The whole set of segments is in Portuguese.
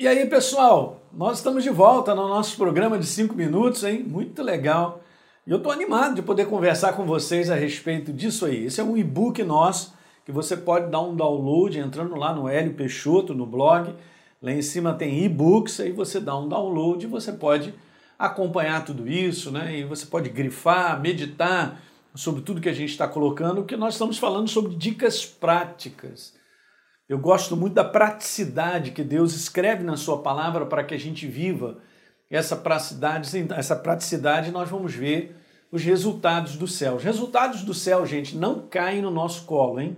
E aí, pessoal, nós estamos de volta no nosso programa de 5 minutos, hein? Muito legal. E eu estou animado de poder conversar com vocês a respeito disso aí. Esse é um e-book nosso que você pode dar um download entrando lá no Hélio Peixoto, no blog. Lá em cima tem e-books, aí você dá um download e você pode acompanhar tudo isso, né? E você pode grifar, meditar sobre tudo que a gente está colocando, porque nós estamos falando sobre dicas práticas. Eu gosto muito da praticidade que Deus escreve na sua palavra para que a gente viva essa praticidade, essa praticidade nós vamos ver os resultados do céu. Os resultados do céu, gente, não caem no nosso colo, hein?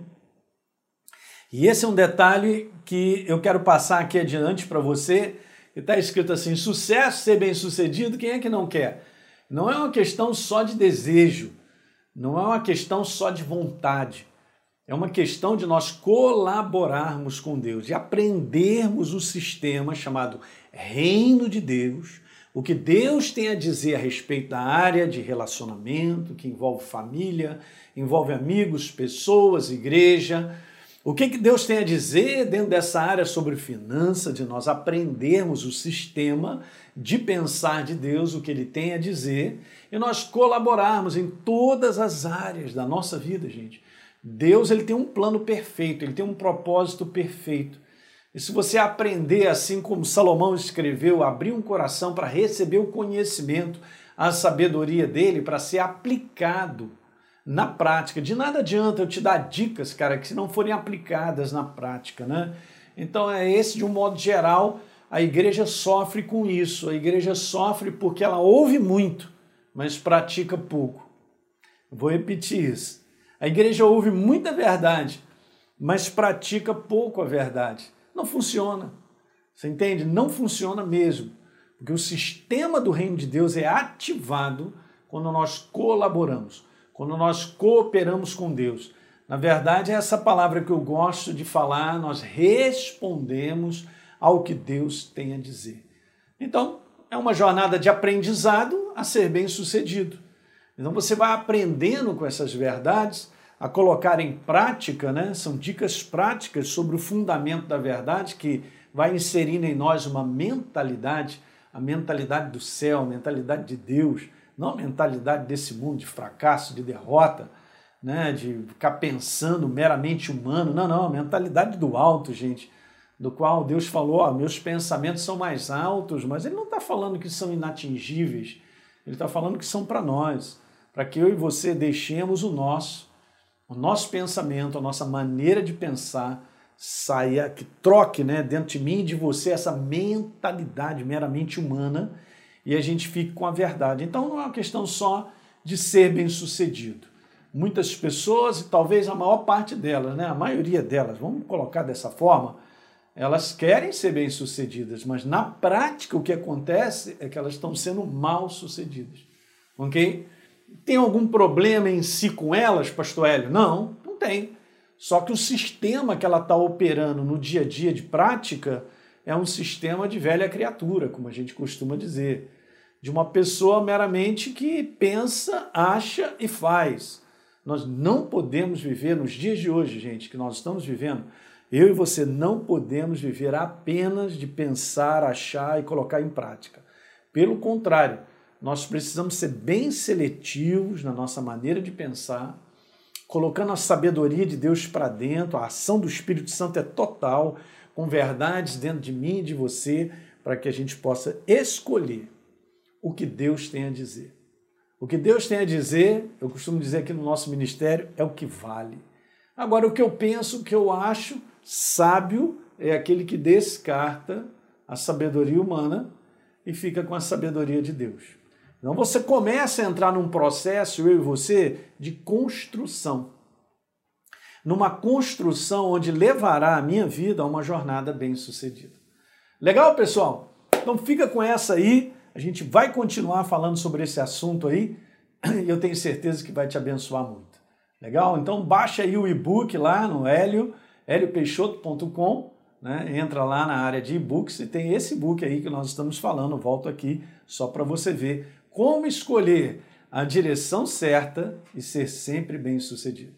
E esse é um detalhe que eu quero passar aqui adiante para você. Está escrito assim: sucesso, ser bem sucedido, quem é que não quer? Não é uma questão só de desejo, não é uma questão só de vontade. É uma questão de nós colaborarmos com Deus, de aprendermos o sistema chamado Reino de Deus, o que Deus tem a dizer a respeito da área de relacionamento, que envolve família, envolve amigos, pessoas, igreja. O que, que Deus tem a dizer dentro dessa área sobre finanças, de nós aprendermos o sistema de pensar de Deus, o que Ele tem a dizer, e nós colaborarmos em todas as áreas da nossa vida, gente. Deus ele tem um plano perfeito, ele tem um propósito perfeito. E se você aprender assim como Salomão escreveu, abrir um coração para receber o conhecimento, a sabedoria dele para ser aplicado na prática. De nada adianta eu te dar dicas, cara, que se não forem aplicadas na prática, né? Então é esse de um modo geral, a igreja sofre com isso. A igreja sofre porque ela ouve muito, mas pratica pouco. Vou repetir isso. A igreja ouve muita verdade, mas pratica pouco a verdade. Não funciona. Você entende? Não funciona mesmo. Porque o sistema do reino de Deus é ativado quando nós colaboramos, quando nós cooperamos com Deus. Na verdade, é essa palavra que eu gosto de falar, nós respondemos ao que Deus tem a dizer. Então, é uma jornada de aprendizado a ser bem sucedido. Então você vai aprendendo com essas verdades a colocar em prática, né? São dicas práticas sobre o fundamento da verdade que vai inserindo em nós uma mentalidade, a mentalidade do céu, a mentalidade de Deus, não a mentalidade desse mundo de fracasso, de derrota, né? De ficar pensando meramente humano. Não, não, a mentalidade do alto, gente, do qual Deus falou: ó, meus pensamentos são mais altos, mas Ele não está falando que são inatingíveis. Ele está falando que são para nós para que eu e você deixemos o nosso, o nosso pensamento, a nossa maneira de pensar saia, que troque né, dentro de mim e de você essa mentalidade meramente humana e a gente fique com a verdade. Então não é uma questão só de ser bem sucedido. Muitas pessoas, e talvez a maior parte delas, né, a maioria delas, vamos colocar dessa forma, elas querem ser bem sucedidas, mas na prática o que acontece é que elas estão sendo mal sucedidas. Ok? Tem algum problema em si com elas, pastor Hélio? Não, não tem. Só que o sistema que ela está operando no dia a dia de prática é um sistema de velha criatura, como a gente costuma dizer. De uma pessoa meramente que pensa, acha e faz. Nós não podemos viver nos dias de hoje, gente, que nós estamos vivendo. Eu e você não podemos viver apenas de pensar, achar e colocar em prática. Pelo contrário, nós precisamos ser bem seletivos na nossa maneira de pensar, colocando a sabedoria de Deus para dentro, a ação do Espírito Santo é total, com verdades dentro de mim e de você, para que a gente possa escolher o que Deus tem a dizer. O que Deus tem a dizer, eu costumo dizer aqui no nosso ministério, é o que vale. Agora, o que eu penso, o que eu acho, sábio é aquele que descarta a sabedoria humana e fica com a sabedoria de Deus. Então você começa a entrar num processo, eu e você, de construção. Numa construção onde levará a minha vida a uma jornada bem sucedida. Legal, pessoal? Então fica com essa aí. A gente vai continuar falando sobre esse assunto aí e eu tenho certeza que vai te abençoar muito. Legal? Então baixa aí o e-book lá no Hélio, heliopeixoto.com, né? entra lá na área de e-books e tem esse book aí que nós estamos falando. Volto aqui só para você ver como escolher a direção certa e ser sempre bem sucedido.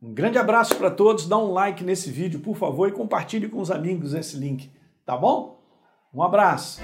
Um grande abraço para todos, dá um like nesse vídeo, por favor, e compartilhe com os amigos esse link, tá bom? Um abraço!